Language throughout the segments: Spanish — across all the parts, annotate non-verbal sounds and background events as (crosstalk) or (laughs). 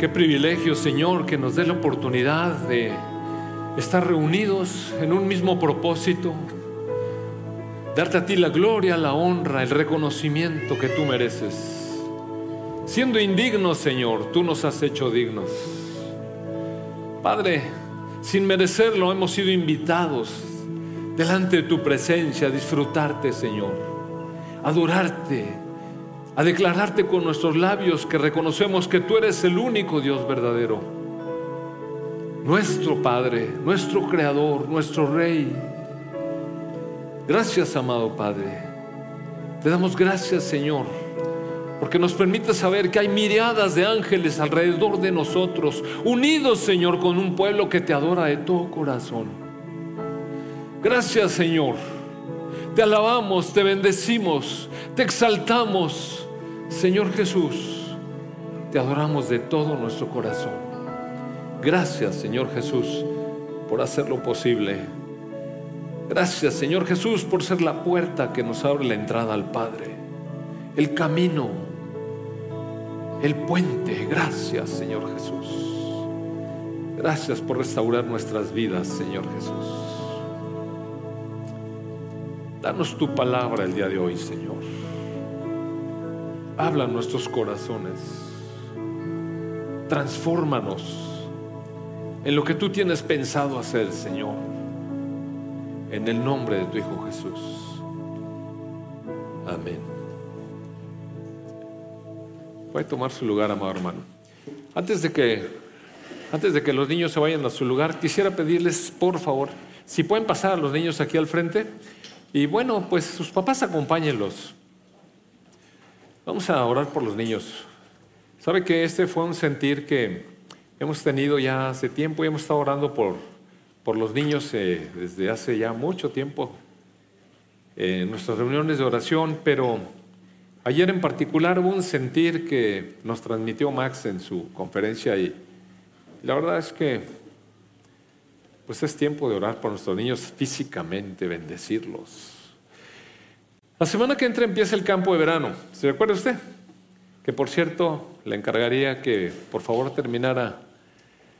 Qué privilegio, Señor, que nos dé la oportunidad de estar reunidos en un mismo propósito, darte a ti la gloria, la honra, el reconocimiento que tú mereces. Siendo indignos, Señor, tú nos has hecho dignos. Padre, sin merecerlo hemos sido invitados delante de tu presencia a disfrutarte, Señor, a adorarte, a declararte con nuestros labios que reconocemos que tú eres el único Dios verdadero, nuestro Padre, nuestro Creador, nuestro Rey. Gracias, amado Padre. Te damos gracias, Señor porque nos permite saber que hay miriadas de ángeles alrededor de nosotros, unidos, Señor, con un pueblo que te adora de todo corazón. Gracias, Señor. Te alabamos, te bendecimos, te exaltamos, Señor Jesús. Te adoramos de todo nuestro corazón. Gracias, Señor Jesús, por hacerlo posible. Gracias, Señor Jesús, por ser la puerta que nos abre la entrada al Padre, el camino el puente. Gracias, Señor Jesús. Gracias por restaurar nuestras vidas, Señor Jesús. Danos tu palabra el día de hoy, Señor. Habla nuestros corazones. Transfórmanos en lo que tú tienes pensado hacer, Señor. En el nombre de tu Hijo Jesús. Amén. Puede tomar su lugar, amado hermano. Antes de que, antes de que los niños se vayan a su lugar, quisiera pedirles, por favor, si pueden pasar a los niños aquí al frente. Y bueno, pues sus papás acompáñenlos. Vamos a orar por los niños. Sabe que este fue un sentir que hemos tenido ya hace tiempo y hemos estado orando por, por los niños eh, desde hace ya mucho tiempo en nuestras reuniones de oración, pero Ayer en particular hubo un sentir que nos transmitió Max en su conferencia y la verdad es que pues es tiempo de orar por nuestros niños físicamente, bendecirlos. La semana que entra empieza el campo de verano. ¿Se recuerda usted? Que por cierto le encargaría que por favor terminara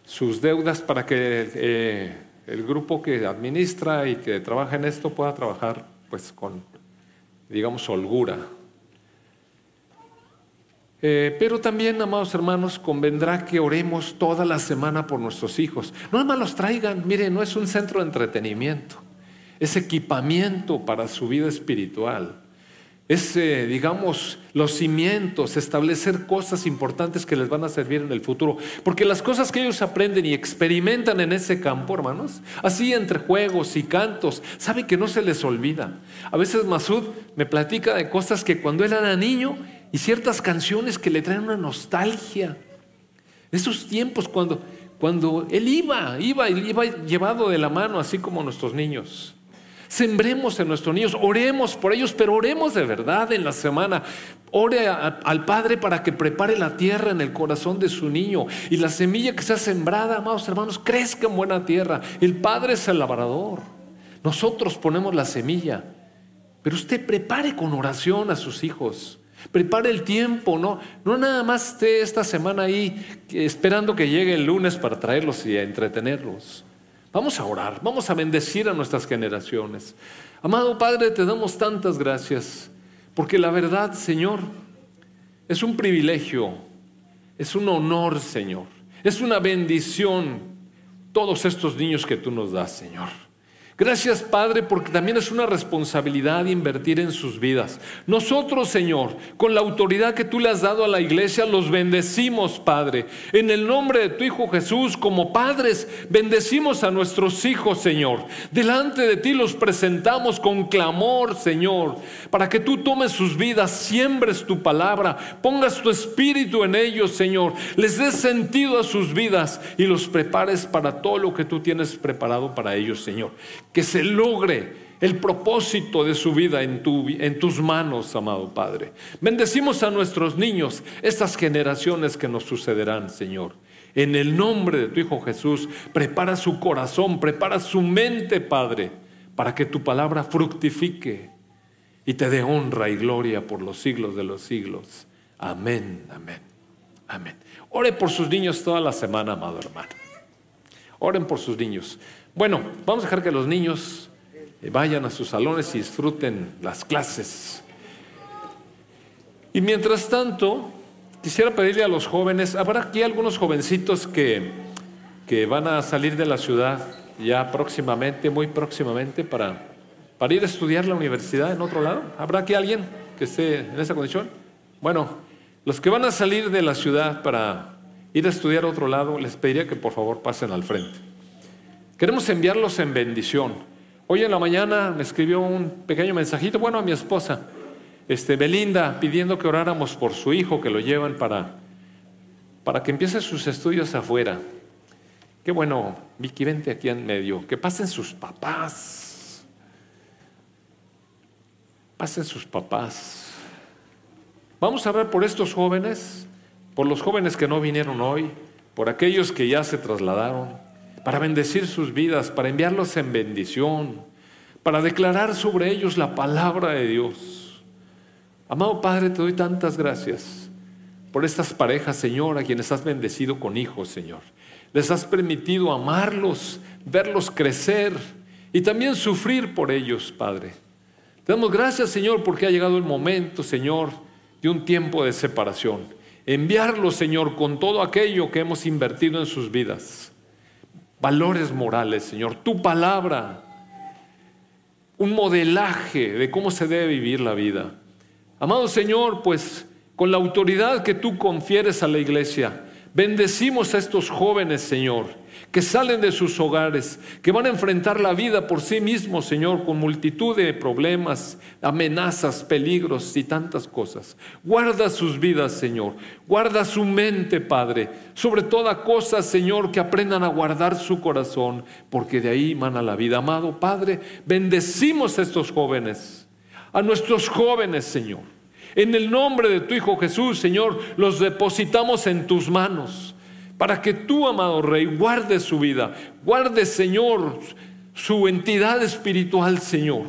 sus deudas para que eh, el grupo que administra y que trabaja en esto pueda trabajar pues con, digamos, holgura, eh, pero también, amados hermanos, convendrá que oremos toda la semana por nuestros hijos. No nada más los traigan, mire, no es un centro de entretenimiento, es equipamiento para su vida espiritual. Es, eh, digamos, los cimientos, establecer cosas importantes que les van a servir en el futuro. Porque las cosas que ellos aprenden y experimentan en ese campo, hermanos, así entre juegos y cantos, sabe que no se les olvida. A veces Masud me platica de cosas que cuando él era niño, y ciertas canciones que le traen una nostalgia. Esos tiempos cuando, cuando él iba, iba, iba llevado de la mano, así como nuestros niños. Sembremos en nuestros niños, oremos por ellos, pero oremos de verdad en la semana. Ore al Padre para que prepare la tierra en el corazón de su niño y la semilla que sea sembrada, amados hermanos, crezca en buena tierra. El Padre es el labrador. Nosotros ponemos la semilla, pero usted prepare con oración a sus hijos. Prepare el tiempo, ¿no? No nada más esté esta semana ahí esperando que llegue el lunes para traerlos y entretenerlos. Vamos a orar, vamos a bendecir a nuestras generaciones. Amado Padre, te damos tantas gracias, porque la verdad, Señor, es un privilegio, es un honor, Señor, es una bendición todos estos niños que tú nos das, Señor. Gracias, Padre, porque también es una responsabilidad invertir en sus vidas. Nosotros, Señor, con la autoridad que tú le has dado a la iglesia, los bendecimos, Padre. En el nombre de tu Hijo Jesús, como padres, bendecimos a nuestros hijos, Señor. Delante de ti los presentamos con clamor, Señor, para que tú tomes sus vidas, siembres tu palabra, pongas tu espíritu en ellos, Señor. Les des sentido a sus vidas y los prepares para todo lo que tú tienes preparado para ellos, Señor que se logre el propósito de su vida en, tus manos, amado Padre. Bendecimos a nuestros niños, estas generaciones que nos sucederán, Señor. En el nombre de tu Hijo Jesús, prepara su corazón, prepara su mente, Padre, para que tu palabra fructifique y te dé honra y gloria por los siglos de los siglos. Amén, amén. Amén. Ore por sus niños toda la semana, amado hermano. Oren por sus niños. Bueno, vamos a dejar que los niños eh, vayan a sus salones y disfruten las clases. Y mientras tanto, quisiera pedirle a los jóvenes, habrá aquí algunos jovencitos que, que van a salir de la ciudad ya próximamente, muy próximamente, para, para ir a estudiar la universidad en otro lado. ¿Habrá aquí alguien que esté en esa condición? Bueno, los que van a salir de la ciudad para ir a estudiar a otro lado, les pediría que por favor pasen al frente. Queremos enviarlos en bendición. Hoy en la mañana me escribió un pequeño mensajito, bueno, a mi esposa, este, Belinda, pidiendo que oráramos por su hijo, que lo llevan para, para que empiece sus estudios afuera. Qué bueno, Vicky, vente aquí en medio, que pasen sus papás. Pasen sus papás. Vamos a ver por estos jóvenes, por los jóvenes que no vinieron hoy, por aquellos que ya se trasladaron, para bendecir sus vidas, para enviarlos en bendición, para declarar sobre ellos la palabra de Dios. Amado Padre, te doy tantas gracias por estas parejas, Señor, a quienes has bendecido con hijos, Señor. Les has permitido amarlos, verlos crecer y también sufrir por ellos, Padre. Te damos gracias, Señor, porque ha llegado el momento, Señor, de un tiempo de separación. Enviarlos, Señor, con todo aquello que hemos invertido en sus vidas. Valores morales, Señor, tu palabra, un modelaje de cómo se debe vivir la vida. Amado Señor, pues con la autoridad que tú confieres a la iglesia, Bendecimos a estos jóvenes, Señor, que salen de sus hogares, que van a enfrentar la vida por sí mismos, Señor, con multitud de problemas, amenazas, peligros y tantas cosas. Guarda sus vidas, Señor. Guarda su mente, Padre. Sobre toda cosa, Señor, que aprendan a guardar su corazón, porque de ahí mana la vida. Amado Padre, bendecimos a estos jóvenes, a nuestros jóvenes, Señor. En el nombre de tu Hijo Jesús, Señor, los depositamos en tus manos para que tú, amado Rey, guardes su vida, guardes, Señor, su entidad espiritual, Señor,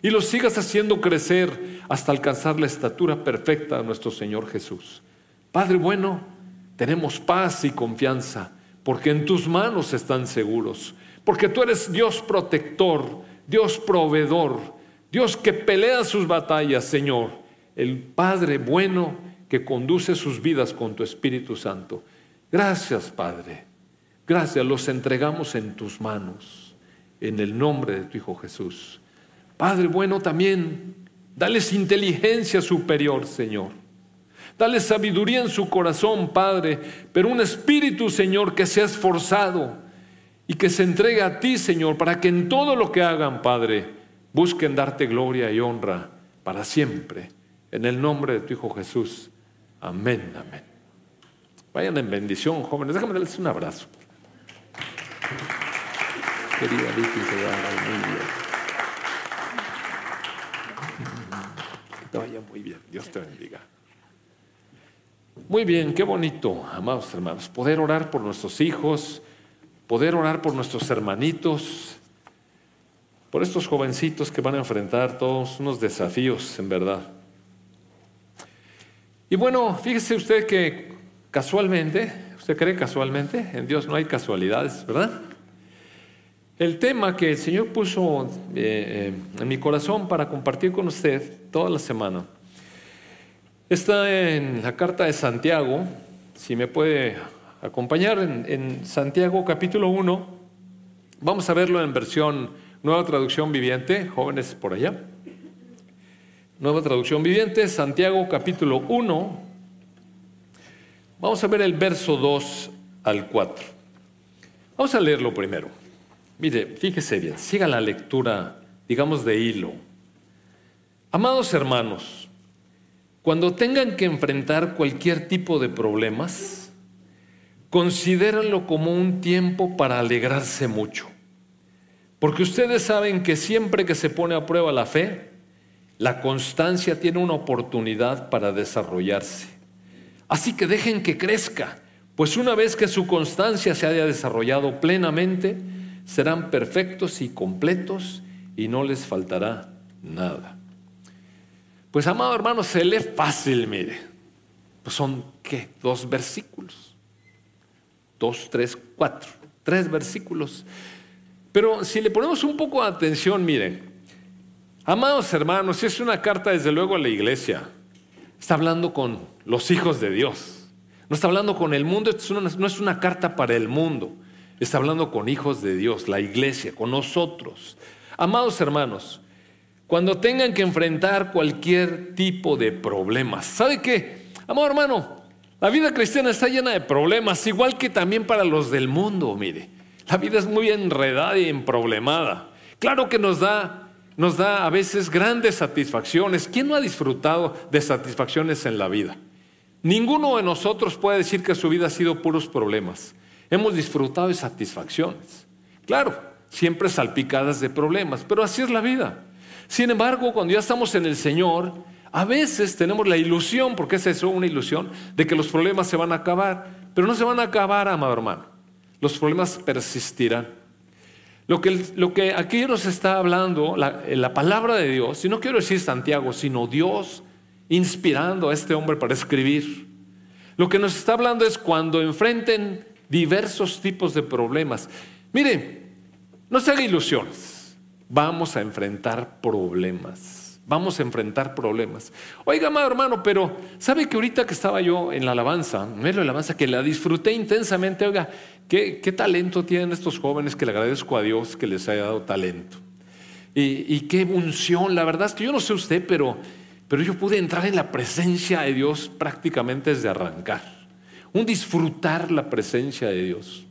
y los sigas haciendo crecer hasta alcanzar la estatura perfecta de nuestro Señor Jesús. Padre bueno, tenemos paz y confianza, porque en tus manos están seguros, porque tú eres Dios protector, Dios proveedor, Dios que pelea sus batallas, Señor el Padre bueno que conduce sus vidas con tu Espíritu Santo. Gracias, Padre. Gracias, los entregamos en tus manos, en el nombre de tu Hijo Jesús. Padre bueno, también dales inteligencia superior, Señor. Dale sabiduría en su corazón, Padre, pero un espíritu, Señor, que sea esforzado y que se entregue a ti, Señor, para que en todo lo que hagan, Padre, busquen darte gloria y honra para siempre. En el nombre de tu Hijo Jesús. Amén, amén. Vayan en bendición, jóvenes. Déjame darles un abrazo. Querida Vicky, que muy bien. Vaya muy bien. Dios te bendiga. Muy bien, qué bonito, amados hermanos, poder orar por nuestros hijos, poder orar por nuestros hermanitos, por estos jovencitos que van a enfrentar todos unos desafíos, en verdad. Y bueno, fíjese usted que casualmente, usted cree casualmente, en Dios no hay casualidades, ¿verdad? El tema que el Señor puso eh, eh, en mi corazón para compartir con usted toda la semana está en la carta de Santiago, si me puede acompañar en, en Santiago capítulo 1, vamos a verlo en versión nueva traducción viviente, jóvenes por allá. Nueva traducción viviente, Santiago capítulo 1. Vamos a ver el verso 2 al 4. Vamos a leerlo primero. Mire, fíjese bien, siga la lectura, digamos, de hilo. Amados hermanos, cuando tengan que enfrentar cualquier tipo de problemas, considérenlo como un tiempo para alegrarse mucho. Porque ustedes saben que siempre que se pone a prueba la fe, la constancia tiene una oportunidad para desarrollarse. Así que dejen que crezca, pues una vez que su constancia se haya desarrollado plenamente, serán perfectos y completos y no les faltará nada. Pues amado hermano, se lee fácil, mire. Pues son, ¿qué? Dos versículos. Dos, tres, cuatro. Tres versículos. Pero si le ponemos un poco de atención, miren, amados hermanos, es una carta desde luego a la iglesia. Está hablando con los hijos de Dios. No está hablando con el mundo, no es una carta para el mundo. Está hablando con hijos de Dios, la iglesia, con nosotros. Amados hermanos, cuando tengan que enfrentar cualquier tipo de problemas, ¿sabe qué? Amado hermano, la vida cristiana está llena de problemas, igual que también para los del mundo, mire. La vida es muy enredada y emproblemada. Claro que nos da, nos da a veces grandes satisfacciones. ¿Quién no ha disfrutado de satisfacciones en la vida? Ninguno de nosotros puede decir que su vida ha sido puros problemas. Hemos disfrutado de satisfacciones. Claro, siempre salpicadas de problemas, pero así es la vida. Sin embargo, cuando ya estamos en el Señor, a veces tenemos la ilusión, porque es eso, una ilusión, de que los problemas se van a acabar, pero no se van a acabar, amado hermano. Los problemas persistirán. Lo que, lo que aquí nos está hablando, la, la palabra de Dios, y no quiero decir Santiago, sino Dios inspirando a este hombre para escribir. Lo que nos está hablando es cuando enfrenten diversos tipos de problemas. Mire, no se haga ilusiones. Vamos a enfrentar problemas. Vamos a enfrentar problemas. Oiga, amado hermano, pero ¿sabe que ahorita que estaba yo en la alabanza, en la alabanza, que la disfruté intensamente, oiga, ¿qué, talento tienen estos jóvenes que le agradezco a Dios que les haya dado talento? Y, y qué unción, la verdad es que yo no sé usted, pero pero yo pude entrar en la presencia de Dios prácticamente desde arrancar. Un disfrutar la presencia de Dios.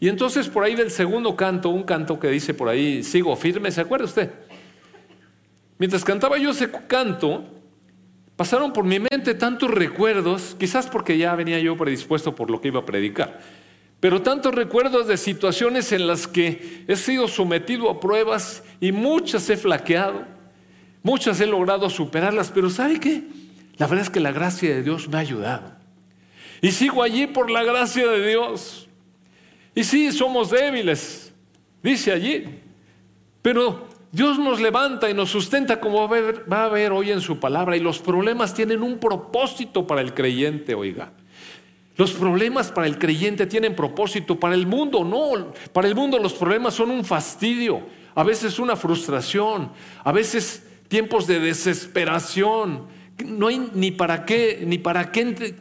Y entonces por ahí del segundo canto, un canto que dice por ahí, sigo firme, ¿se acuerda usted? Mientras cantaba yo ese canto, pasaron por mi mente tantos recuerdos, quizás porque ya venía yo predispuesto por lo que iba a predicar, pero tantos recuerdos de situaciones en las que he sido sometido a pruebas y muchas he flaqueado Muchas he logrado superarlas, pero ¿sabe qué? La verdad es que la gracia de Dios me ha ayudado. Y sigo allí por la gracia de Dios. Y sí, somos débiles, dice allí. Pero Dios nos levanta y nos sustenta como va a ver hoy en su palabra. Y los problemas tienen un propósito para el creyente, oiga. Los problemas para el creyente tienen propósito, para el mundo no. Para el mundo los problemas son un fastidio, a veces una frustración, a veces tiempos de desesperación. No hay ni para qué, ni para qué,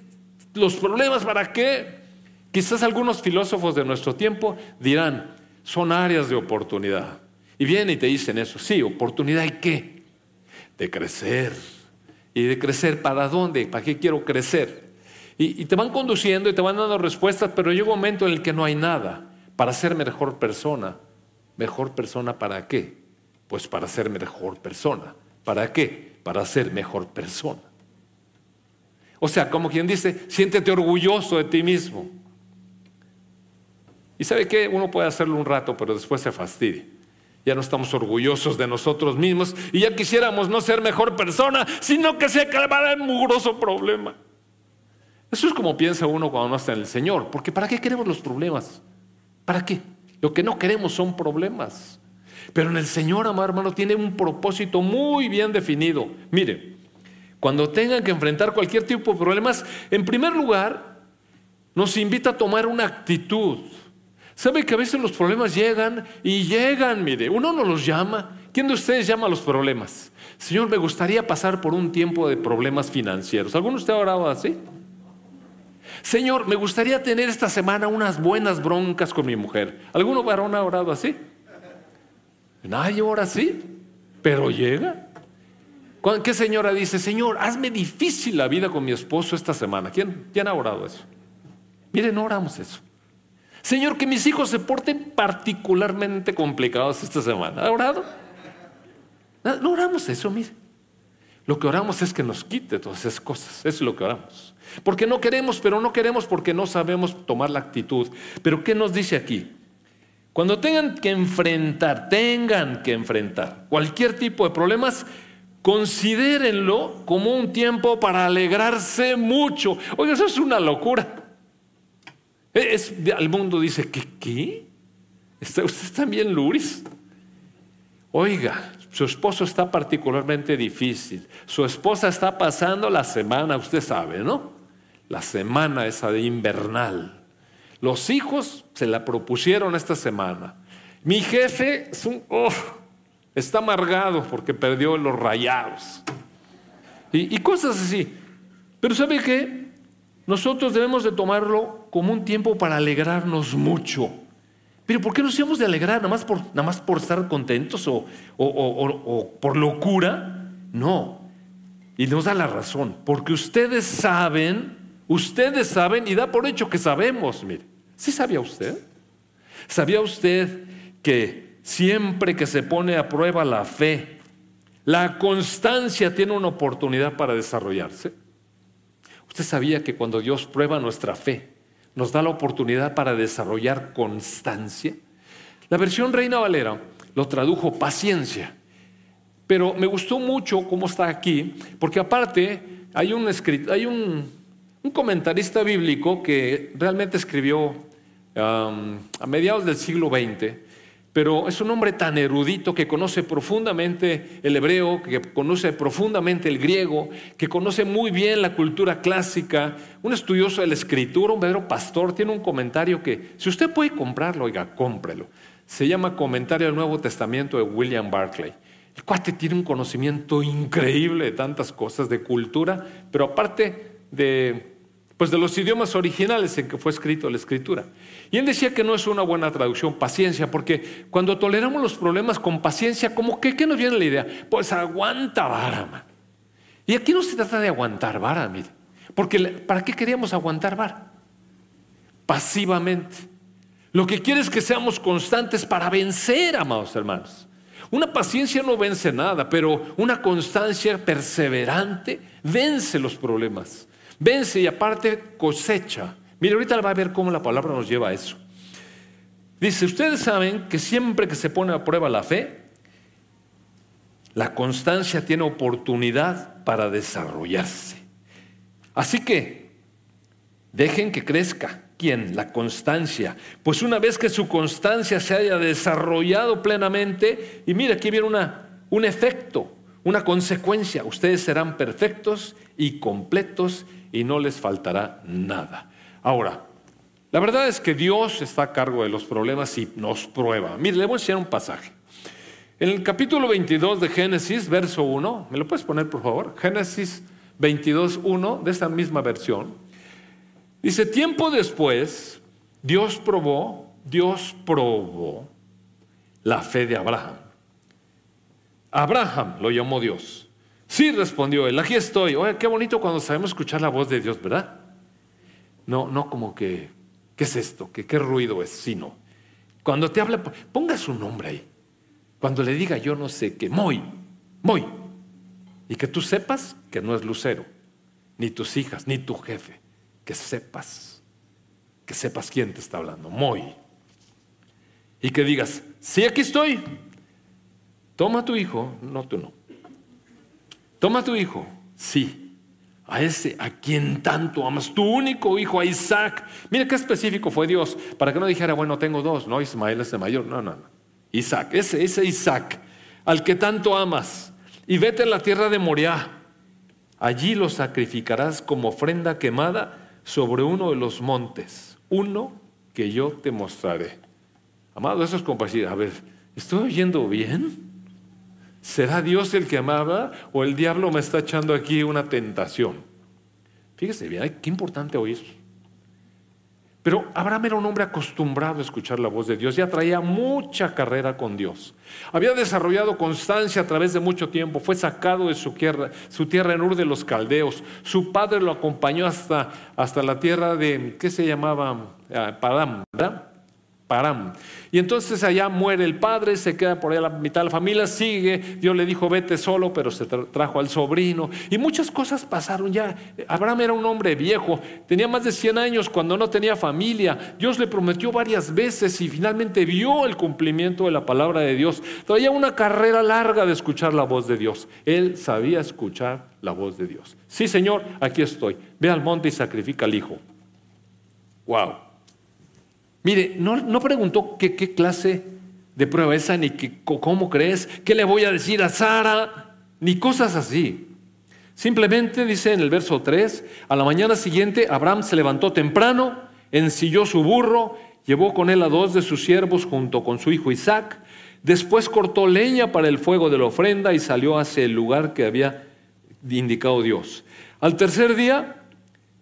los problemas para qué. Quizás algunos filósofos de nuestro tiempo dirán, son áreas de oportunidad. Y vienen y te dicen eso, sí, oportunidad y qué? De crecer. ¿Y de crecer para dónde? ¿Para qué quiero crecer? Y, te van conduciendo y te van dando respuestas, pero llega un momento en el que no hay nada para ser mejor persona. ¿Mejor persona para qué? Pues para ser mejor persona. ¿Para qué? Para ser mejor persona. O sea, como quien dice, siéntete orgulloso de ti mismo. Y sabe qué, uno puede hacerlo un rato, pero después se fastidia. Ya no estamos orgullosos de nosotros mismos y ya quisiéramos no ser mejor persona, sino que se acabara el mugroso problema. Eso es como piensa uno cuando no está en el Señor. Porque ¿para qué queremos los problemas? ¿Para qué? Lo que no queremos son problemas. Pero en el Señor, amado hermano, tiene un propósito muy bien definido. Mire, cuando tengan que enfrentar cualquier tipo de problemas, en primer lugar, nos invita a tomar una actitud. ¿Sabe que a veces los problemas llegan y llegan? Mire, uno no los llama. ¿Quién de ustedes llama a los problemas? Señor, me gustaría pasar por un tiempo de problemas financieros. ¿Alguno de ha orado así? Señor, me gustaría tener esta semana unas buenas broncas con mi mujer. ¿Alguno varón ha orado así? Nadie ora así, pero llega. ¿Qué señora dice, Señor, hazme difícil la vida con mi esposo esta semana? ¿Quién, ha orado eso? Miren, no oramos eso. Señor, que mis hijos se porten particularmente complicados esta semana. ¿Ha orado? No oramos eso, mire. Lo que oramos es que nos quite todas esas cosas. Eso es lo que oramos. Porque no queremos, pero no queremos porque no sabemos tomar la actitud. Pero ¿qué nos dice aquí? Cuando tengan que enfrentar, tengan que enfrentar cualquier tipo de problemas, considérenlo como un tiempo para alegrarse mucho. Oye, eso es una locura. Es, al mundo dice, ¿qué? ¿Qué? ¿Está, ¿Usted también Luris? Oiga, su esposo está particularmente difícil. Su esposa está pasando la semana, usted sabe, ¿no? La semana esa de invernal. Los hijos se la propusieron esta semana. Mi jefe es un, oh, está amargado porque perdió los rayados. Y, cosas así. Pero ¿sabe qué? Nosotros debemos de tomarlo como un tiempo para alegrarnos mucho. Pero ¿por qué nos íbamos de alegrar? ¿Nada más por, nada más por estar contentos o, o por locura? No. Y nos da la razón. Porque ustedes saben, ustedes saben y da por hecho que sabemos. Mire, ¿sí sabía usted? ¿Sabía usted que siempre que se pone a prueba la fe, la constancia tiene una oportunidad para desarrollarse? ¿Usted sabía que cuando Dios prueba nuestra fe, nos da la oportunidad para desarrollar constancia? La versión Reina Valera lo tradujo paciencia. Pero me gustó mucho cómo está aquí, porque aparte hay un, hay un, comentarista bíblico que realmente escribió a mediados del siglo XX, pero es un hombre tan erudito que conoce profundamente el hebreo, que conoce profundamente el griego, que conoce muy bien la cultura clásica, un estudioso de la escritura, un verdadero pastor, tiene un comentario que, si usted puede comprarlo, oiga, cómprelo. Se llama Comentario del Nuevo Testamento de William Barclay. El cuate tiene un conocimiento increíble de tantas cosas, de cultura, pero aparte de, pues de los idiomas originales en que fue escrito la escritura. Y él decía que no es una buena traducción, paciencia, porque cuando toleramos los problemas con paciencia, ¿cómo que, ¿qué nos viene la idea? Pues aguanta vara, man. Y aquí no se trata de aguantar vara, mire. Porque ¿para qué queríamos aguantar vara? Pasivamente. Lo que quiere es que seamos constantes para vencer, amados hermanos. Una paciencia no vence nada, pero una constancia perseverante vence los problemas. Vence y aparte cosecha. Mire, ahorita va a ver cómo la palabra nos lleva a eso. Dice, ustedes saben que siempre que se pone a prueba la fe, la constancia tiene oportunidad para desarrollarse. Así que dejen que crezca. ¿Quién? La constancia. Pues una vez que su constancia se haya desarrollado plenamente, y mira, aquí viene una, un efecto, una consecuencia, ustedes serán perfectos y completos y no les faltará nada. Ahora, la verdad es que Dios está a cargo de los problemas y nos prueba. Mire, le voy a enseñar un pasaje. En el capítulo 22 de Génesis, verso 1, ¿me lo puedes poner por favor? Génesis 22, 1, de esta misma versión. Dice, tiempo después, Dios probó, Dios probó la fe de Abraham. Abraham lo llamó Dios. Sí, respondió él, aquí estoy. Oye, qué bonito cuando sabemos escuchar la voz de Dios, ¿verdad? No, no como que, ¿qué es esto? ¿Qué, qué ruido es? Sino, cuando te habla, ponga su nombre ahí. Cuando le diga yo no sé qué, muy, muy. Y que tú sepas que no es Lucero, ni tus hijas, ni tu jefe que sepas, que sepas quién te está hablando, muy. Y que digas, sí, aquí estoy. Toma a tu hijo, no tú no. Toma a tu hijo, sí. A ese a quien tanto amas, tu único hijo, a Isaac. Mira qué específico fue Dios, para que no dijera, bueno, tengo dos, no, Ismael es el mayor, no, no, no. Isaac, ese, ese Isaac, al que tanto amas, y vete a la tierra de Moriah. Allí lo sacrificarás como ofrenda quemada sobre uno de los montes, uno que yo te mostraré. Amado, eso es compartir. A ver, ¿estoy oyendo bien? ¿Será Dios el que amaba o el diablo me está echando aquí una tentación? Fíjese bien, qué importante oír. Pero Abraham era un hombre acostumbrado a escuchar la voz de Dios, ya traía mucha carrera con Dios. Había desarrollado constancia a través de mucho tiempo, fue sacado de su tierra, su tierra en Ur de los Caldeos. Su padre lo acompañó hasta, hasta la tierra de, ¿qué se llamaba? Ah, Padam, ¿verdad? Param. Y entonces allá muere el padre, se queda por ahí la mitad de la familia, sigue, Dios le dijo vete solo, pero se trajo al sobrino. Y muchas cosas pasaron ya. Abraham era un hombre viejo, tenía más de 100 años cuando no tenía familia. Dios le prometió varias veces y finalmente vio el cumplimiento de la palabra de Dios. Traía una carrera larga de escuchar la voz de Dios. Él sabía escuchar la voz de Dios. Sí, Señor, aquí estoy. Ve al monte y sacrifica al hijo. Wow. Mire, no, preguntó qué, clase de prueba es ni cómo crees, qué le voy a decir a Sara, ni cosas así. Simplemente dice en el verso 3, a la mañana siguiente Abraham se levantó temprano, ensilló su burro, llevó con él a dos de sus siervos junto con su hijo Isaac, después cortó leña para el fuego de la ofrenda y salió hacia el lugar que había indicado Dios. Al tercer día,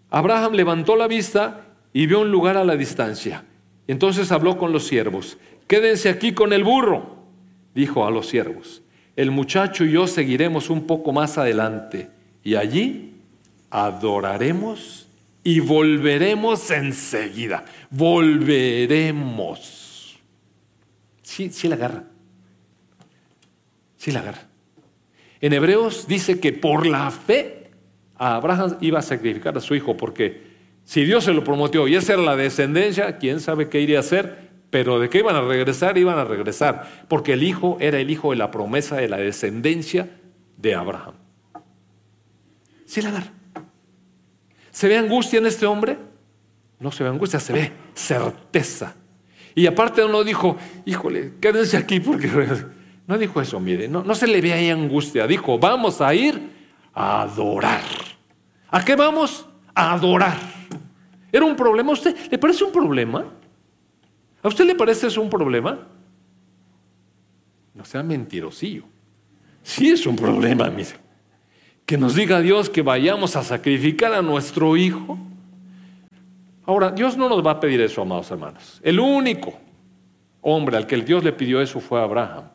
Abraham levantó la vista y vio un lugar a la distancia. Entonces habló con los siervos, quédense aquí con el burro, dijo a los siervos. El muchacho y yo seguiremos un poco más adelante y allí adoraremos y volveremos enseguida. Volveremos. Sí, sí la agarra. Sí la agarra. En Hebreos dice que por la fe Abraham iba a sacrificar a su hijo porque si Dios se lo prometió y esa era la descendencia, quién sabe qué iría a hacer, pero de qué iban a regresar, iban a regresar, porque el hijo era el hijo de la promesa de la descendencia de Abraham. Sí la agarra. ¿Se ve angustia en este hombre? No se ve angustia, se ve certeza. Y aparte no dijo, híjole, quédense aquí porque... (laughs) No dijo eso, mire, no, no se le ve ahí angustia. Dijo, vamos a ir a adorar. ¿A qué vamos? A adorar. ¿Era un problema? ¿A usted le parece un problema? ¿A usted le parece eso un problema? No sea mentirosillo. Sí es un problema, mire que nos diga Dios que vayamos a sacrificar a nuestro hijo. Ahora, Dios no nos va a pedir eso, amados hermanos. El único hombre al que Dios le pidió eso fue Abraham.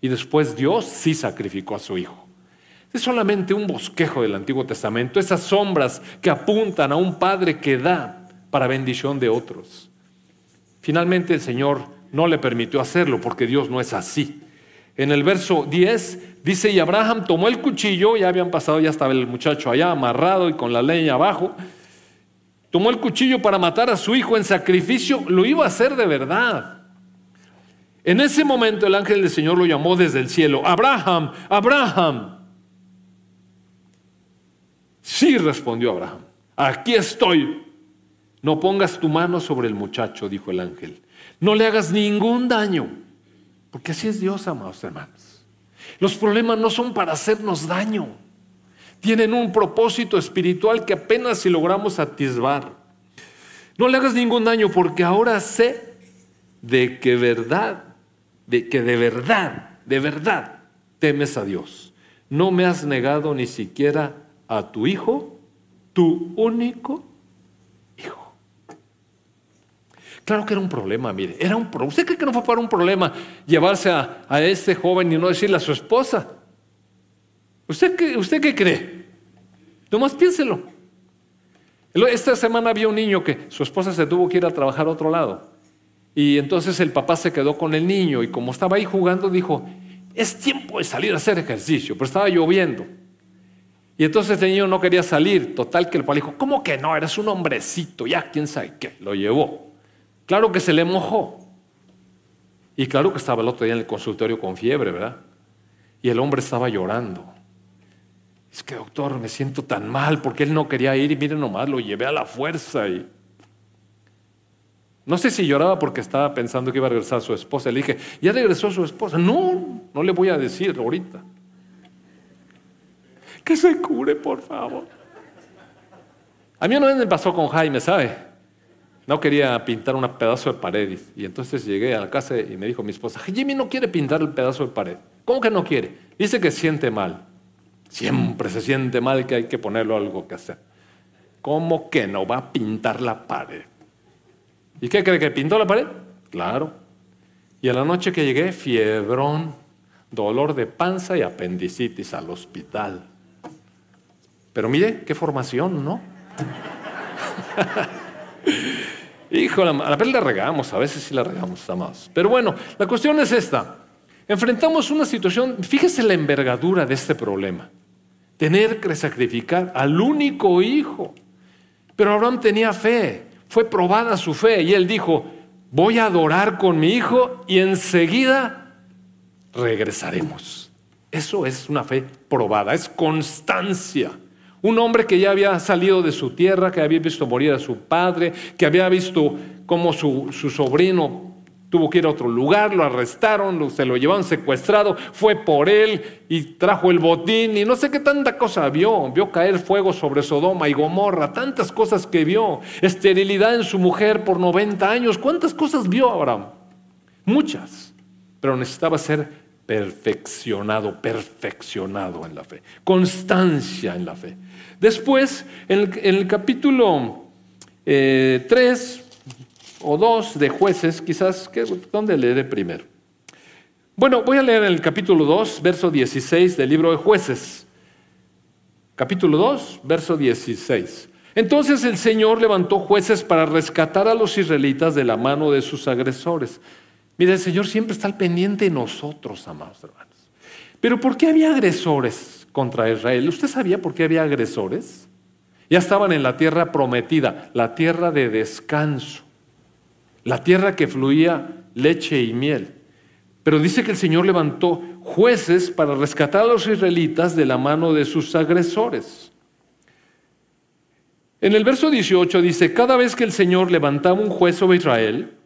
Y después Dios sí sacrificó a su hijo. Es solamente un bosquejo del Antiguo Testamento, esas sombras que apuntan a un Padre que da para bendición de otros. Finalmente el Señor no le permitió hacerlo porque Dios no es así. En el verso 10 dice, y Abraham tomó el cuchillo, ya habían pasado, ya estaba el muchacho allá amarrado y con la leña abajo, tomó el cuchillo para matar a su hijo en sacrificio, lo iba a hacer de verdad. En ese momento el ángel del Señor lo llamó desde el cielo, Abraham, Abraham. Sí, respondió Abraham, aquí estoy. No pongas tu mano sobre el muchacho, dijo el ángel. No le hagas ningún daño porque así es Dios, amados hermanos. Los problemas no son para hacernos daño. Tienen un propósito espiritual que apenas si logramos atisbar. No le hagas ningún daño porque ahora sé de que verdad, de que de verdad, de verdad temes a Dios. No me has negado ni siquiera a tu hijo, tu único Claro que era un problema, mire, era un problema. ¿Usted cree que no fue para un problema llevarse a, este joven y no decirle a su esposa? ¿Usted qué, ¿Usted qué cree? Nomás piénselo. Esta semana había un niño que su esposa se tuvo que ir a trabajar a otro lado. Y entonces el papá se quedó con el niño y como estaba ahí jugando dijo, es tiempo de salir a hacer ejercicio, pero estaba lloviendo. Y entonces el niño no quería salir, total que el papá dijo, ¿cómo que no? Eres un hombrecito, ya quién sabe qué, lo llevó. Claro que se le mojó. Y claro que estaba el otro día en el consultorio con fiebre, ¿verdad? Y el hombre estaba llorando. Es que, doctor, me siento tan mal porque él no quería ir y miren nomás, lo llevé a la fuerza. Y... No sé si lloraba porque estaba pensando que iba a regresar a su esposa. Le dije, ¿ya regresó su esposa? No, no le voy a decir ahorita. Que se cure, por favor. A mí una vez me pasó con Jaime, ¿sabe? No quería pintar un pedazo de pared. Y entonces llegué a la casa y me dijo mi esposa, Jimmy no quiere pintar el pedazo de pared. ¿Cómo que no quiere? Dice que siente mal. Siempre se siente mal que hay que ponerlo algo que hacer. ¿Cómo que no va a pintar la pared? ¿Y qué cree que pintó la pared? Claro. Y a la noche que llegué, fiebrón, dolor de panza y apendicitis al hospital. Pero mire, qué formación, ¿no? (laughs) Hijo, a la vez la regamos, a veces sí la regamos, amados. Pero bueno, la cuestión es esta. Enfrentamos una situación, fíjese la envergadura de este problema. Tener que sacrificar al único hijo. Pero Abraham tenía fe, fue probada su fe y él dijo, voy a adorar con mi hijo y enseguida regresaremos. Eso es una fe probada, es constancia. Un hombre que ya había salido de su tierra, que había visto morir a su padre, que había visto cómo su, sobrino Tuvo que ir a otro lugar, lo arrestaron, se lo llevaron secuestrado, fue por él y trajo el botín y no sé qué tanta cosa vio. Vio caer fuego sobre Sodoma y Gomorra, tantas cosas que vio. Esterilidad en su mujer por 90 años. ¿Cuántas cosas vio Abraham? Muchas. Pero necesitaba ser perfeccionado, perfeccionado en la fe. Constancia en la fe. Después, en el, capítulo 3 eh, o 2 de jueces, quizás, ¿dónde leeré primero? Bueno, voy a leer el capítulo 2, verso 16 del libro de jueces. Capítulo 2, verso 16. Entonces el Señor levantó jueces para rescatar a los israelitas de la mano de sus agresores. Mira, el Señor siempre está al pendiente de nosotros, amados hermanos. Pero ¿por qué había agresores? contra Israel. ¿Usted sabía por qué había agresores? Ya estaban en la tierra prometida, la tierra de descanso, la tierra que fluía leche y miel. Pero dice que el Señor levantó jueces para rescatar a los israelitas de la mano de sus agresores. En el verso 18 dice, cada vez que el Señor levantaba un juez sobre Israel,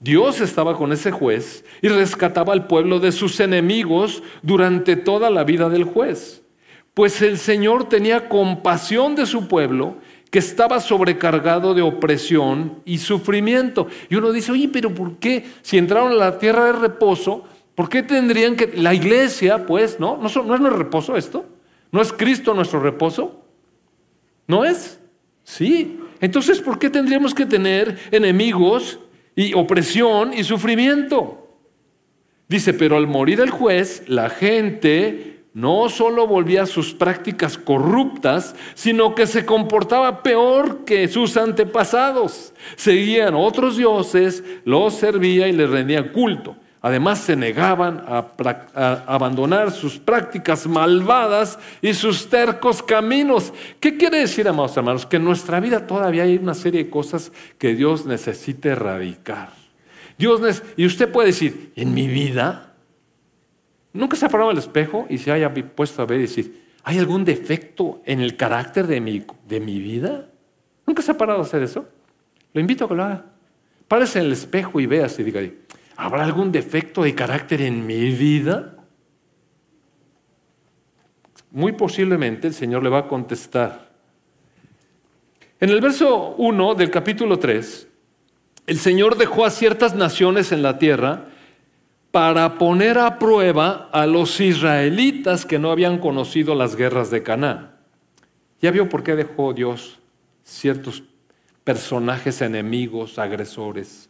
Dios estaba con ese juez y rescataba al pueblo de sus enemigos durante toda la vida del juez. Pues el Señor tenía compasión de su pueblo que estaba sobrecargado de opresión y sufrimiento. Y uno dice, oye, pero ¿por qué si entraron a la tierra de reposo, por qué tendrían que... La iglesia, pues, ¿no? ¿No, es nuestro reposo esto? ¿No es Cristo nuestro reposo? ¿No es? Sí. Entonces, ¿por qué tendríamos que tener enemigos y opresión y sufrimiento. Dice, pero al morir el juez, la gente no solo volvía a sus prácticas corruptas, sino que se comportaba peor que sus antepasados. Seguían otros dioses, los servía y les rendían culto. Además se negaban a, abandonar sus prácticas malvadas y sus tercos caminos. ¿Qué quiere decir, amados hermanos? Que en nuestra vida todavía hay una serie de cosas que Dios necesita erradicar. Dios y usted puede decir, en mi vida, nunca se ha parado el espejo y se haya puesto a ver y decir, ¿hay algún defecto en el carácter de mi, de mi vida? ¿Nunca se ha parado a hacer eso? Lo invito a que lo haga. Párese en el espejo y veas y diga, ¿Habrá algún defecto de carácter en mi vida? Muy posiblemente el Señor le va a contestar. En el verso 1 del capítulo 3, el Señor dejó a ciertas naciones en la tierra para poner a prueba a los israelitas que no habían conocido las guerras de Canaán. ¿Ya vio por qué dejó Dios ciertos personajes enemigos, agresores?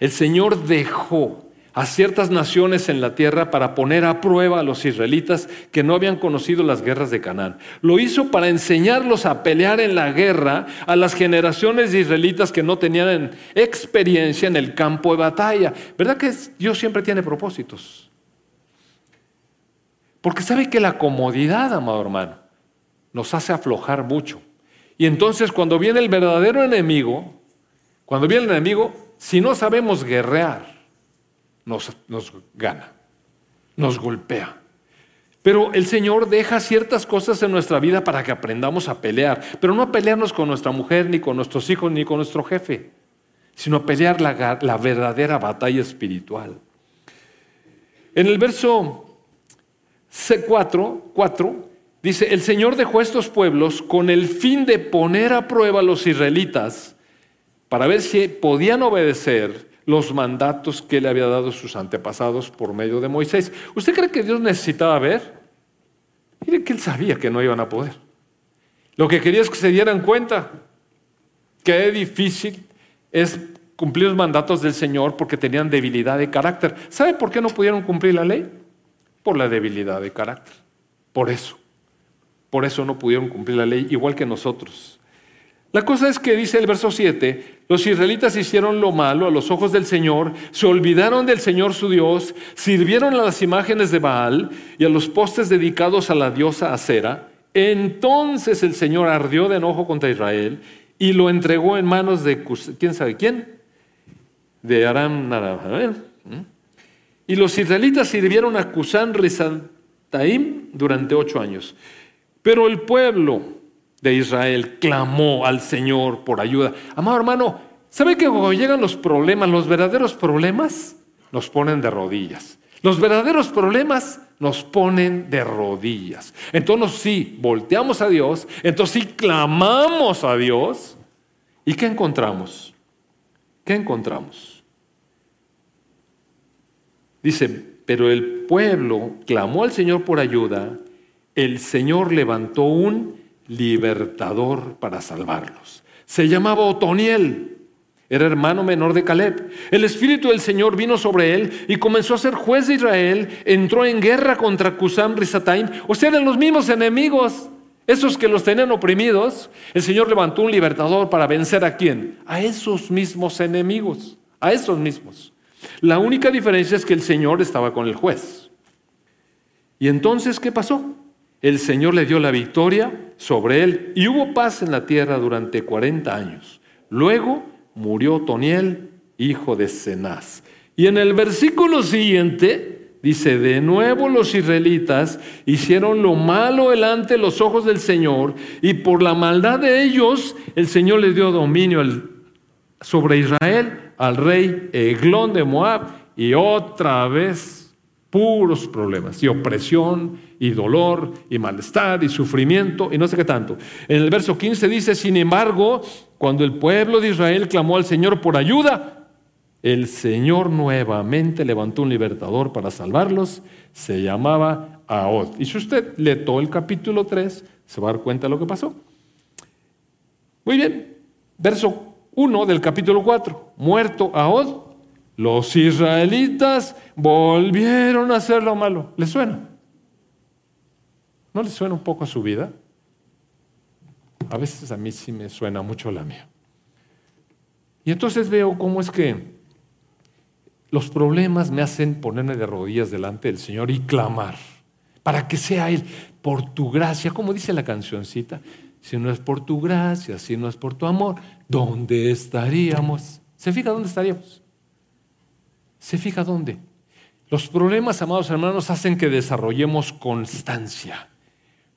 El Señor dejó a ciertas naciones en la tierra para poner a prueba a los israelitas que no habían conocido las guerras de Canaán. Lo hizo para enseñarlos a pelear en la guerra a las generaciones de israelitas que no tenían experiencia en el campo de batalla. ¿Verdad que Dios siempre tiene propósitos? Porque sabe que la comodidad, amado hermano, nos hace aflojar mucho. Y entonces cuando viene el verdadero enemigo, cuando viene el enemigo, si no sabemos guerrear, nos, nos gana, nos golpea. Pero el Señor deja ciertas cosas en nuestra vida para que aprendamos a pelear, pero no a pelearnos con nuestra mujer, ni con nuestros hijos, ni con nuestro jefe, sino a pelear la, la verdadera batalla espiritual. En el verso C4, 4, dice, el Señor dejó estos pueblos con el fin de poner a prueba a los israelitas para ver si podían obedecer los mandatos que le había dado sus antepasados por medio de Moisés. ¿Usted cree que Dios necesitaba ver? Mire que él sabía que no iban a poder. Lo que quería es que se dieran cuenta que difícil es cumplir los mandatos del Señor porque tenían debilidad de carácter. ¿Sabe por qué no pudieron cumplir la ley? Por la debilidad de carácter. Por eso. Por eso no pudieron cumplir la ley, igual que nosotros. La cosa es que dice el verso 7, los israelitas hicieron lo malo a los ojos del Señor, se olvidaron del Señor su Dios, sirvieron a las imágenes de Baal y a los postes dedicados a la diosa Acera. Entonces el Señor ardió de enojo contra Israel y lo entregó en manos de quién sabe quién, de Aram Narabael. Y los israelitas sirvieron a Cusán Rizataim durante ocho años. Pero el pueblo de Israel clamó al Señor por ayuda. Amado hermano, ¿Sabe que cuando llegan los problemas, los verdaderos problemas, nos ponen de rodillas? Los verdaderos problemas nos ponen de rodillas. Entonces sí, volteamos a Dios, entonces sí clamamos a Dios. ¿Y qué encontramos? ¿Qué encontramos? Dice, pero el pueblo clamó al Señor por ayuda, el Señor levantó un libertador para salvarlos. Se llamaba Otoniel era hermano menor de Caleb. El Espíritu del Señor vino sobre él y comenzó a ser juez de Israel. Entró en guerra contra Cusam Risataim. O sea, eran los mismos enemigos, esos que los tenían oprimidos. El Señor levantó un libertador para vencer a quién? A esos mismos enemigos, a esos mismos. La única diferencia es que el Señor estaba con el juez. ¿Y entonces qué pasó? El Señor le dio la victoria sobre él y hubo paz en la tierra durante 40 años. Luego murió Toniel, hijo de Cenaz. Y en el versículo siguiente dice, de nuevo los israelitas hicieron lo malo delante de los ojos del Señor y por la maldad de ellos el Señor les dio dominio sobre Israel al rey Eglón de Moab y otra vez puros problemas y opresión y dolor y malestar y sufrimiento y no sé qué tanto. En el verso 15 dice, sin embargo, cuando el pueblo de Israel clamó al Señor por ayuda, el Señor nuevamente levantó un libertador para salvarlos. Se llamaba Ahod. Y si usted lee todo el capítulo 3, se va a dar cuenta de lo que pasó. Muy bien. Verso 1 del capítulo 4. Muerto Ahod, los israelitas volvieron a hacer lo malo. ¿Les suena? ¿No les suena un poco a su vida? A veces a mí sí me suena mucho la mía. Y entonces veo cómo es que los problemas me hacen ponerme de rodillas delante del Señor y clamar para que sea Él por tu gracia, como dice la cancioncita, si no es por tu gracia, si no es por tu amor, ¿dónde estaríamos? ¿Se fija dónde estaríamos? ¿Se fija dónde? Los problemas, amados hermanos, hacen que desarrollemos constancia.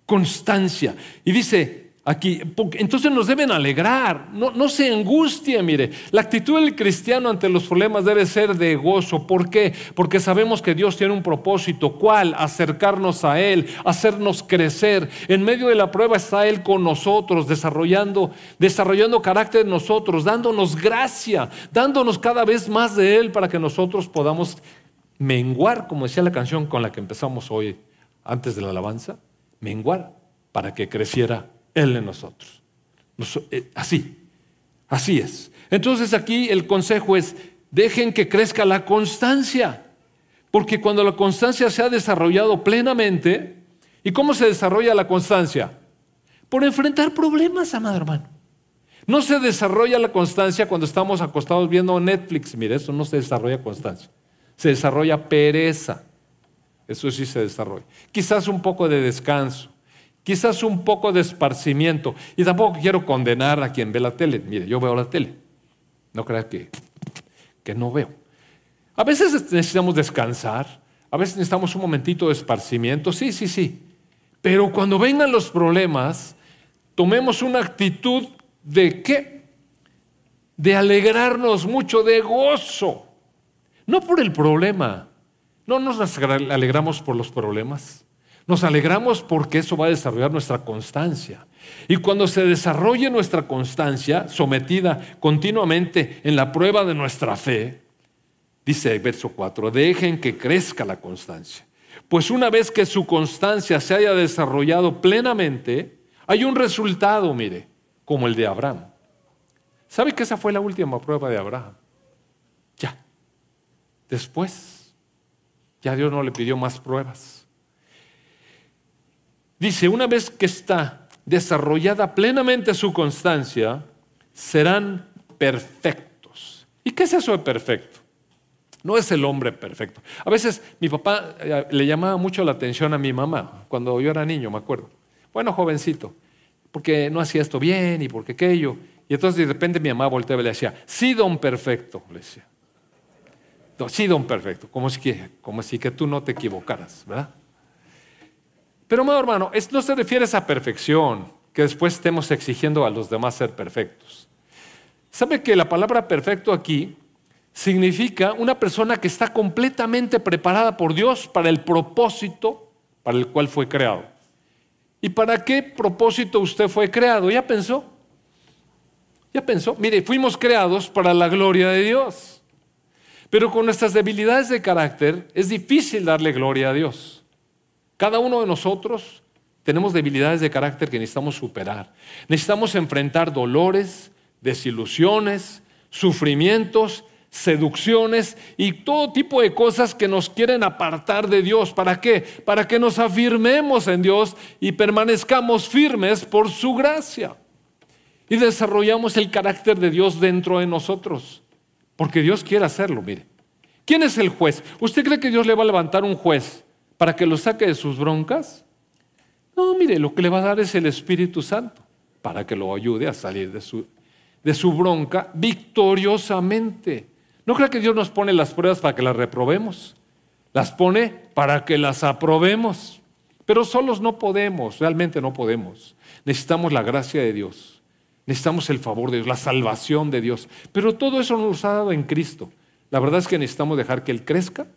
Constancia. Y dice, aquí. Entonces nos deben alegrar, no, no, se angustie, mire. La actitud del cristiano ante los problemas debe ser de gozo. ¿Por qué? Porque sabemos que Dios tiene un propósito. ¿Cuál? Acercarnos a Él, hacernos crecer. En medio de la prueba está Él con nosotros, desarrollando, desarrollando carácter en nosotros, dándonos gracia, dándonos cada vez más de Él para que nosotros podamos menguar, como decía la canción con la que empezamos hoy, antes de la alabanza, menguar para que creciera él en nosotros. Eh, así, así es. Entonces aquí el consejo es, dejen que crezca la constancia, porque cuando la constancia se ha desarrollado plenamente, ¿y cómo se desarrolla la constancia? Por enfrentar problemas, amado hermano. No se desarrolla la constancia cuando estamos acostados viendo Netflix. Mire, eso no se desarrolla constancia. Se desarrolla pereza. Eso sí se desarrolla. Quizás un poco de descanso quizás un poco de esparcimiento. Y tampoco quiero condenar a quien ve la tele. Mire, yo veo la tele. No crea que, que no veo. A veces necesitamos descansar, a veces necesitamos un momentito de esparcimiento, sí, sí, sí. Pero cuando vengan los problemas, tomemos una actitud de qué? De alegrarnos mucho, de gozo. No por el problema. No nos alegramos por los problemas. Nos alegramos porque eso va a desarrollar nuestra constancia. Y cuando se desarrolle nuestra constancia, sometida continuamente en la prueba de nuestra fe, dice el verso 4, dejen que crezca la constancia. Pues una vez que su constancia se haya desarrollado plenamente, hay un resultado, mire, como el de Abraham. ¿Sabe que esa fue la última prueba de Abraham? Ya. Después, ya Dios no le pidió más pruebas. Dice, una vez que está desarrollada plenamente su constancia, serán perfectos. ¿Y qué es eso de perfecto? No es el hombre perfecto. A veces mi papá eh, le llamaba mucho la atención a mi mamá cuando yo era niño, me acuerdo. Bueno, jovencito, porque no hacía esto bien y porque aquello. Y entonces de repente mi mamá volteaba y le decía, sí, don perfecto, le decía. Sí, don perfecto, como si que, como si que tú no te equivocaras, ¿verdad? Pero, amado hermano, no se refiere a esa perfección que después estemos exigiendo a los demás ser perfectos. ¿Sabe que la palabra perfecto aquí significa una persona que está completamente preparada por Dios para el propósito para el cual fue creado? ¿Y para qué propósito usted fue creado? ¿Ya pensó? ¿Ya pensó? Mire, fuimos creados para la gloria de Dios. Pero con nuestras debilidades de carácter es difícil darle gloria a Dios. Cada uno de nosotros tenemos debilidades de carácter que necesitamos superar. Necesitamos enfrentar dolores, desilusiones, sufrimientos, seducciones y todo tipo de cosas que nos quieren apartar de Dios. ¿Para qué? Para que nos afirmemos en Dios y permanezcamos firmes por su gracia. Y desarrollamos el carácter de Dios dentro de nosotros. Porque Dios quiere hacerlo, mire. ¿Quién es el juez? ¿Usted cree que Dios le va a levantar un juez para que lo saque de sus broncas? No, mire, lo que le va a dar es el Espíritu Santo para que lo ayude a salir de su, de su bronca victoriosamente. No creo que Dios nos pone las pruebas para que las reprobemos. Las pone para que las aprobemos. Pero solos no podemos, realmente no podemos. Necesitamos la gracia de Dios. Necesitamos el favor de Dios, la salvación de Dios. Pero todo eso nos ha dado en Cristo. La verdad es que necesitamos dejar que Él crezca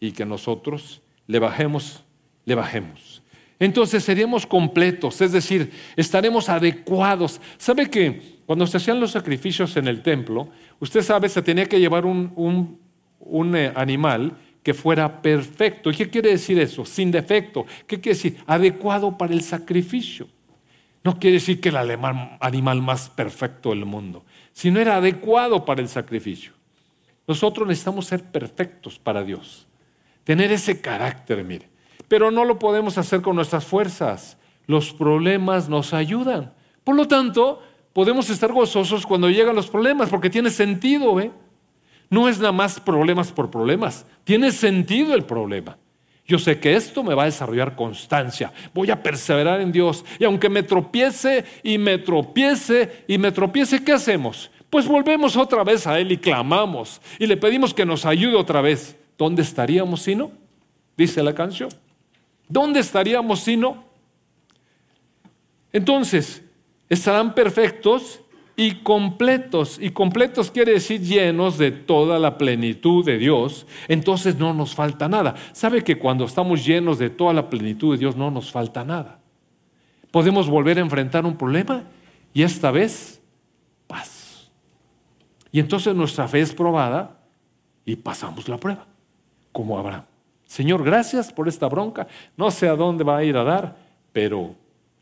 y que nosotros le bajemos, le bajemos. Entonces seríamos completos, es decir, estaremos adecuados. ¿Sabe que cuando se hacían los sacrificios en el templo, usted sabe, se tenía que llevar un, eh, animal que fuera perfecto. ¿Y qué quiere decir eso? Sin defecto. ¿Qué quiere decir? Adecuado para el sacrificio. No quiere decir que el animal más perfecto del mundo, sino era adecuado para el sacrificio. Nosotros necesitamos ser perfectos para Dios, tener ese carácter, mire. Pero no lo podemos hacer con nuestras fuerzas. Los problemas nos ayudan. Por lo tanto, podemos estar gozosos cuando llegan los problemas, porque tiene sentido, ¿eh? No es nada más problemas por problemas, tiene sentido el problema. Yo sé que esto me va a desarrollar constancia, voy a perseverar en Dios, y aunque me tropiece y me tropiece y me tropiece, ¿qué hacemos? Pues volvemos otra vez a Él y clamamos y le pedimos que nos ayude otra vez. ¿Dónde estaríamos si no? Dice la canción. ¿Dónde estaríamos si no? Entonces, estarán perfectos y completos. Y completos quiere decir llenos de toda la plenitud de Dios. Entonces no nos falta nada. ¿Sabe que cuando estamos llenos de toda la plenitud de Dios no nos falta nada? Podemos volver a enfrentar un problema y esta vez paz. Y entonces nuestra fe es probada y pasamos la prueba, como Abraham. Señor, gracias por esta bronca. No sé a dónde va a ir a dar, pero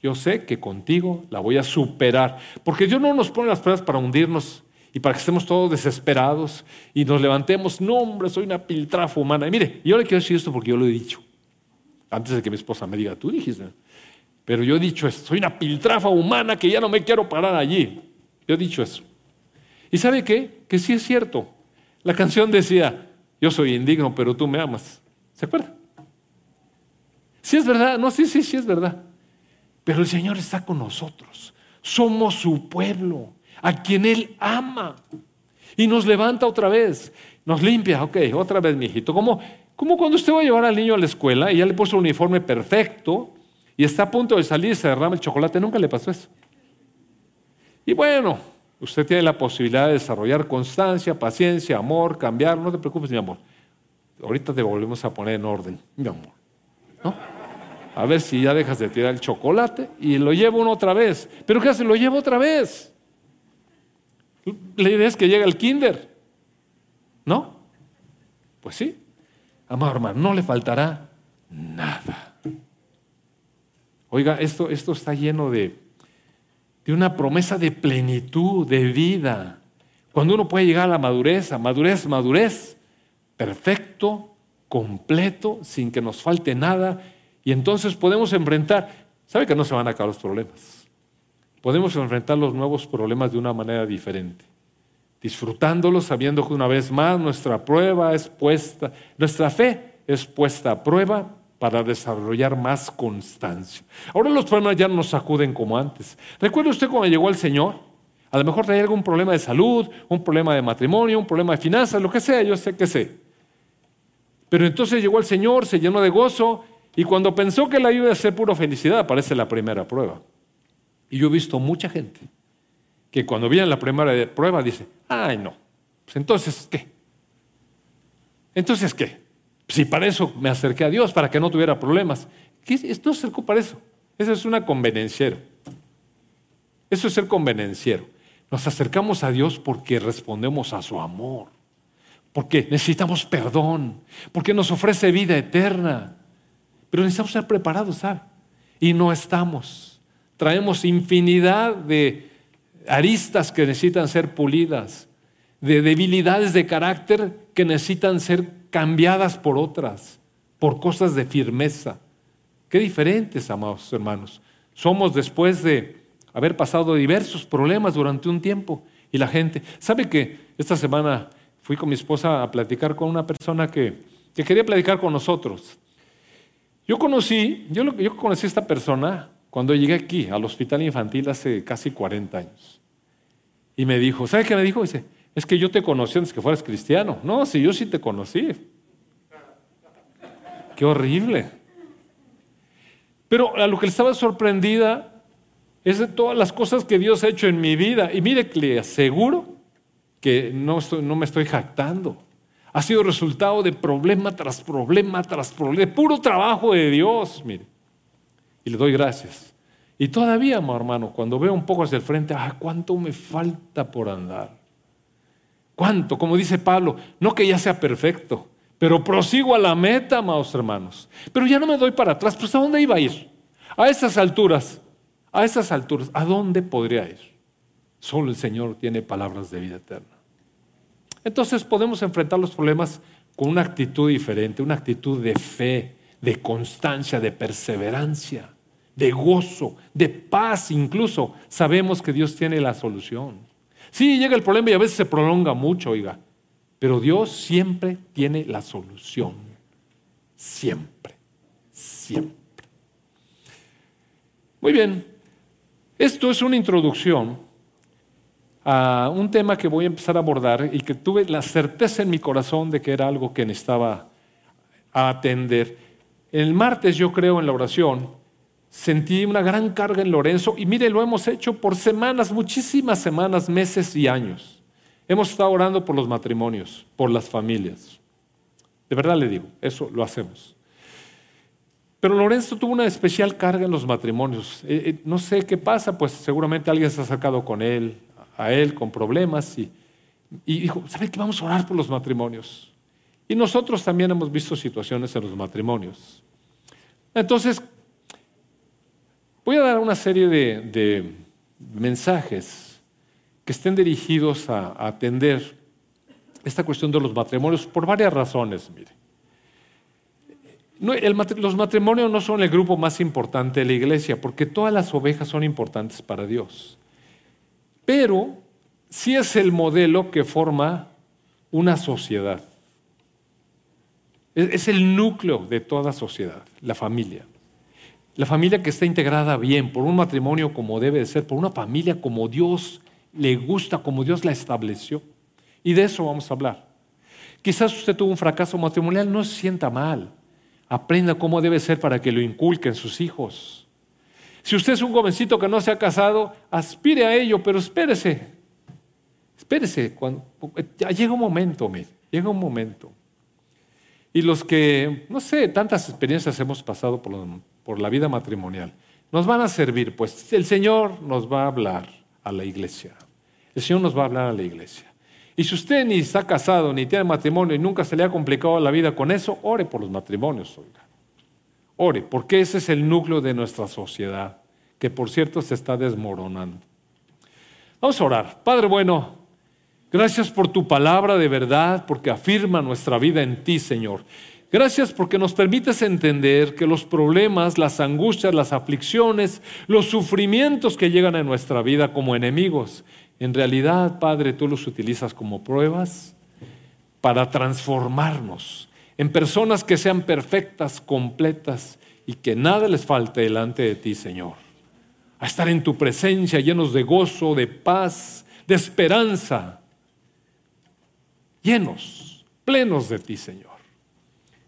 yo sé que contigo la voy a superar. Porque Dios no nos pone las pruebas para hundirnos y para que estemos todos desesperados y nos levantemos. No, hombre, soy una piltrafa humana. Y mire, yo le quiero decir esto porque yo lo he dicho. Antes de que mi esposa me diga, tú dijiste. Pero yo he dicho esto, soy una piltrafa humana que ya no me quiero parar allí. Yo he dicho eso. ¿Y sabe qué? Que sí es cierto. La canción decía, yo soy indigno, pero tú me amas. ¿Se acuerda? Sí es verdad, no, sí, sí, sí es verdad. Pero el Señor está con nosotros. Somos su pueblo, a quien Él ama. Y nos levanta otra vez, nos limpia, ok, otra vez, mi hijito. Como, como cuando usted va a llevar al niño a la escuela y ya le puso el uniforme perfecto y está a punto de salir y se derrama el chocolate, nunca le pasó eso. Y bueno, usted tiene la posibilidad de desarrollar constancia, paciencia, amor, cambiar, no te preocupes, mi amor. Ahorita te volvemos a poner en orden, mi amor. ¿No? a ver si ya dejas de tirar el chocolate y lo llevo uno otra vez. ¿Pero qué hace? Lo llevo otra vez. La idea es que llega el kinder. ¿No? Pues sí. Amado hermano, no le faltará nada. Oiga, esto, esto está lleno de, de una promesa de plenitud, de vida. Cuando uno puede llegar a la madurez, a madurez, madurez, perfecto, completo, sin que nos falte nada y entonces podemos enfrentar, sabe que no se van a acabar los problemas. Podemos enfrentar los nuevos problemas de una manera diferente, disfrutándolos, sabiendo que una vez más nuestra prueba es puesta, nuestra fe es puesta a prueba para desarrollar más constancia. Ahora los problemas ya no nos sacuden como antes. ¿Recuerda usted cuando llegó el Señor? A lo mejor traía algún problema de salud, un problema de matrimonio, un problema de finanzas, lo que sea, yo sé que sé. Pero entonces llegó el Señor, se llenó de gozo y cuando pensó que la iba a ser pura felicidad, aparece la primera prueba. Y yo he visto mucha gente que cuando viene la primera prueba dice, ay no, pues entonces, ¿qué? Entonces, ¿qué? Si para eso me acerqué a Dios, para que no tuviera problemas. ¿Qué? Se acercó para eso. Eso es una convenenciero. Eso es ser convenenciero. Nos acercamos a Dios porque respondemos a su amor, porque necesitamos perdón, porque nos ofrece vida eterna. Pero necesitamos estar preparados, ¿sabe? Y no estamos. Traemos infinidad de aristas que necesitan ser pulidas, de debilidades de carácter que necesitan ser cambiadas por otras, por cosas de firmeza. Qué diferentes, amados hermanos. Somos después de haber pasado diversos problemas durante un tiempo y la gente, ¿sabe que esta semana fui con mi esposa a platicar con una persona que, que quería platicar con nosotros? Yo conocí, yo, yo conocí a esta persona cuando llegué aquí al hospital infantil hace casi 40 años. Y me dijo, ¿sabe qué me dijo? Dice, es que yo te conocí antes que fueras cristiano. No, si yo sí te conocí. Qué horrible. Pero a lo que le estaba sorprendida es de todas las cosas que Dios ha hecho en mi vida. Y mire, le aseguro que no, no me estoy jactando ha sido resultado de problema tras problema tras problema, de puro trabajo de Dios, mire. Y le doy gracias. Y todavía, hermano, cuando veo un poco hacia el frente, ah, cuánto me falta por andar. Cuánto, como dice Pablo, no que ya sea perfecto, pero prosigo a la meta, amados hermanos. Pero ya no me doy para atrás, pues ¿a dónde iba a ir? A esas alturas, a esas alturas, ¿a dónde podría ir? Solo el Señor tiene palabras de vida eterna. Entonces podemos enfrentar los problemas con una actitud diferente, una actitud de fe, de constancia, de perseverancia, de gozo, de paz incluso. Sabemos que Dios tiene la solución. Sí, llega el problema y a veces se prolonga mucho, oiga, pero Dios siempre tiene la solución. Siempre, siempre. Muy bien, esto es una introducción a un tema que voy a empezar a abordar y que tuve la certeza en mi corazón de que era algo que necesitaba atender. El martes, yo creo, en la oración, sentí una gran carga en Lorenzo y mire, lo hemos hecho por semanas, muchísimas semanas, meses y años. Hemos estado orando por los matrimonios, por las familias. De verdad le digo, eso lo hacemos. Pero Lorenzo tuvo una especial carga en los matrimonios. Eh, eh, no sé qué pasa, pues seguramente alguien se ha sacado con él, a él con problemas y, dijo, ¿sabe qué? Vamos a orar por los matrimonios. Y nosotros también hemos visto situaciones en los matrimonios. Entonces, voy a dar una serie de, mensajes que estén dirigidos a, atender esta cuestión de los matrimonios por varias razones. Mire. los matrimonios no son el grupo más importante de la iglesia, porque todas las ovejas son importantes para Dios pero sí es el modelo que forma una sociedad. Es el núcleo de toda sociedad, la familia. La familia que está integrada bien, por un matrimonio como debe de ser, por una familia como Dios le gusta, como Dios la estableció. Y de eso vamos a hablar. Quizás usted tuvo un fracaso matrimonial, no se sienta mal. Aprenda cómo debe ser para que lo inculquen sus hijos. Si usted es un jovencito que no se ha casado, aspire a ello, pero espérese. Espérese. Cuando, ya llega un momento, mire, llega un momento. Y los que, no sé, tantas experiencias hemos pasado por, por la vida matrimonial, nos van a servir, pues el Señor nos va a hablar a la iglesia. El Señor nos va a hablar a la iglesia. Y si usted ni está casado, ni tiene matrimonio y nunca se le ha complicado la vida con eso, ore por los matrimonios, oiga. Ore, porque ese es el núcleo de nuestra sociedad, que por cierto se está desmoronando. Vamos a orar. Padre bueno, gracias por tu palabra de verdad, porque afirma nuestra vida en ti, Señor. Gracias porque nos permites entender que los problemas, las angustias, las aflicciones, los sufrimientos que llegan a nuestra vida como enemigos, en realidad, Padre, tú los utilizas como pruebas para transformarnos en personas que sean perfectas, completas y que nada les falte delante de ti, Señor. A estar en tu presencia llenos de gozo, de paz, de esperanza, llenos, plenos de ti, Señor.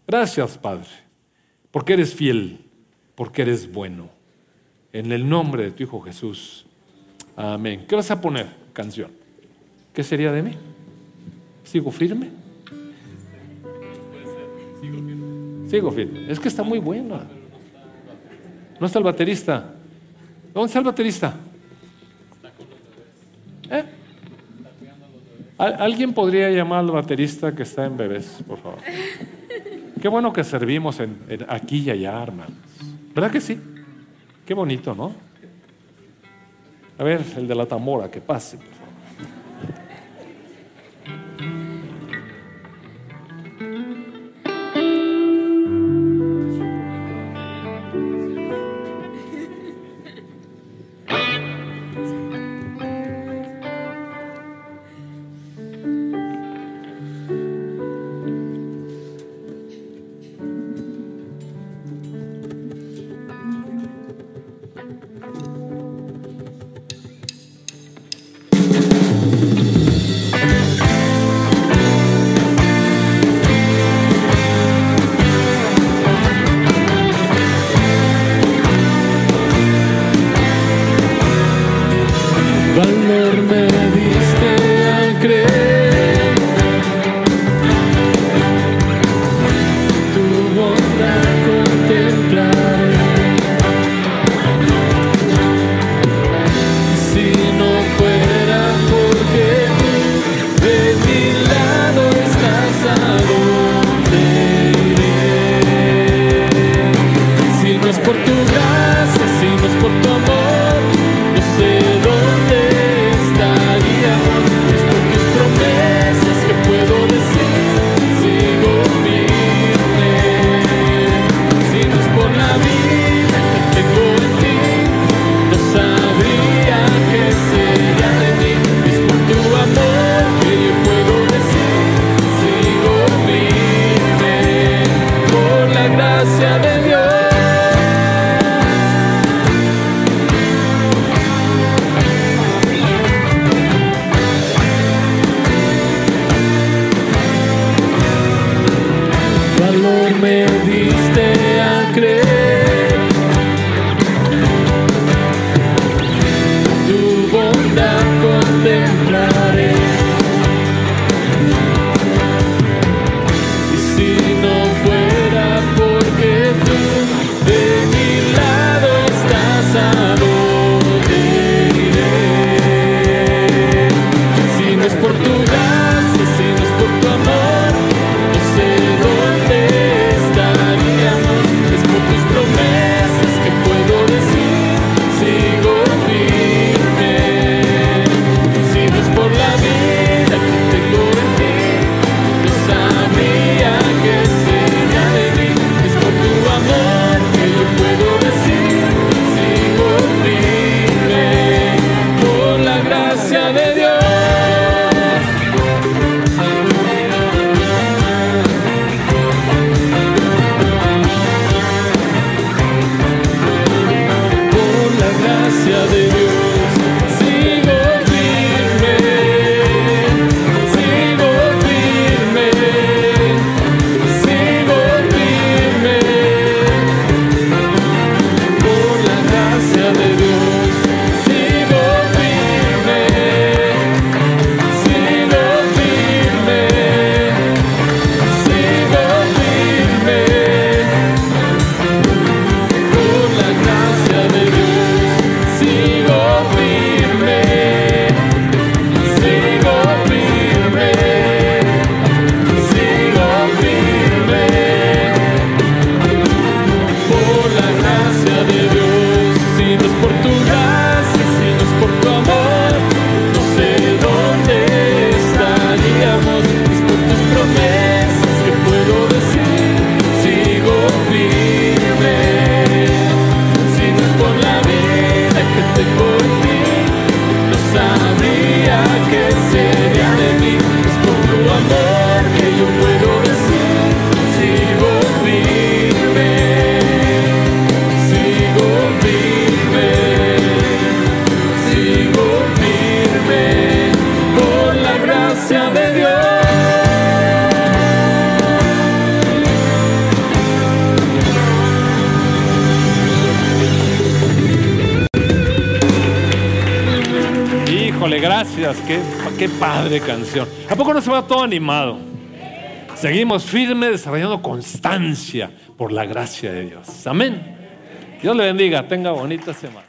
Gracias, Padre, porque eres fiel, porque eres bueno. En el nombre de tu Hijo Jesús. Amén. ¿Qué vas a poner? canción. ¿Qué sería de mí? ¿Sigo firme? Sigo firme. Es que está muy buena. ¿No está el baterista? ¿Dónde está el baterista? ¿Eh? ¿Alguien podría llamar al baterista que está en bebés, por favor? Qué bueno que servimos en, aquí y allá, hermanos. ¿Verdad que sí? Qué bonito, ¿no? A ver, el de la tambora, que pase. Animado? Seguimos firmes, desarrollando constancia por la gracia de Dios. Amén. Dios le bendiga. Tenga bonita semana.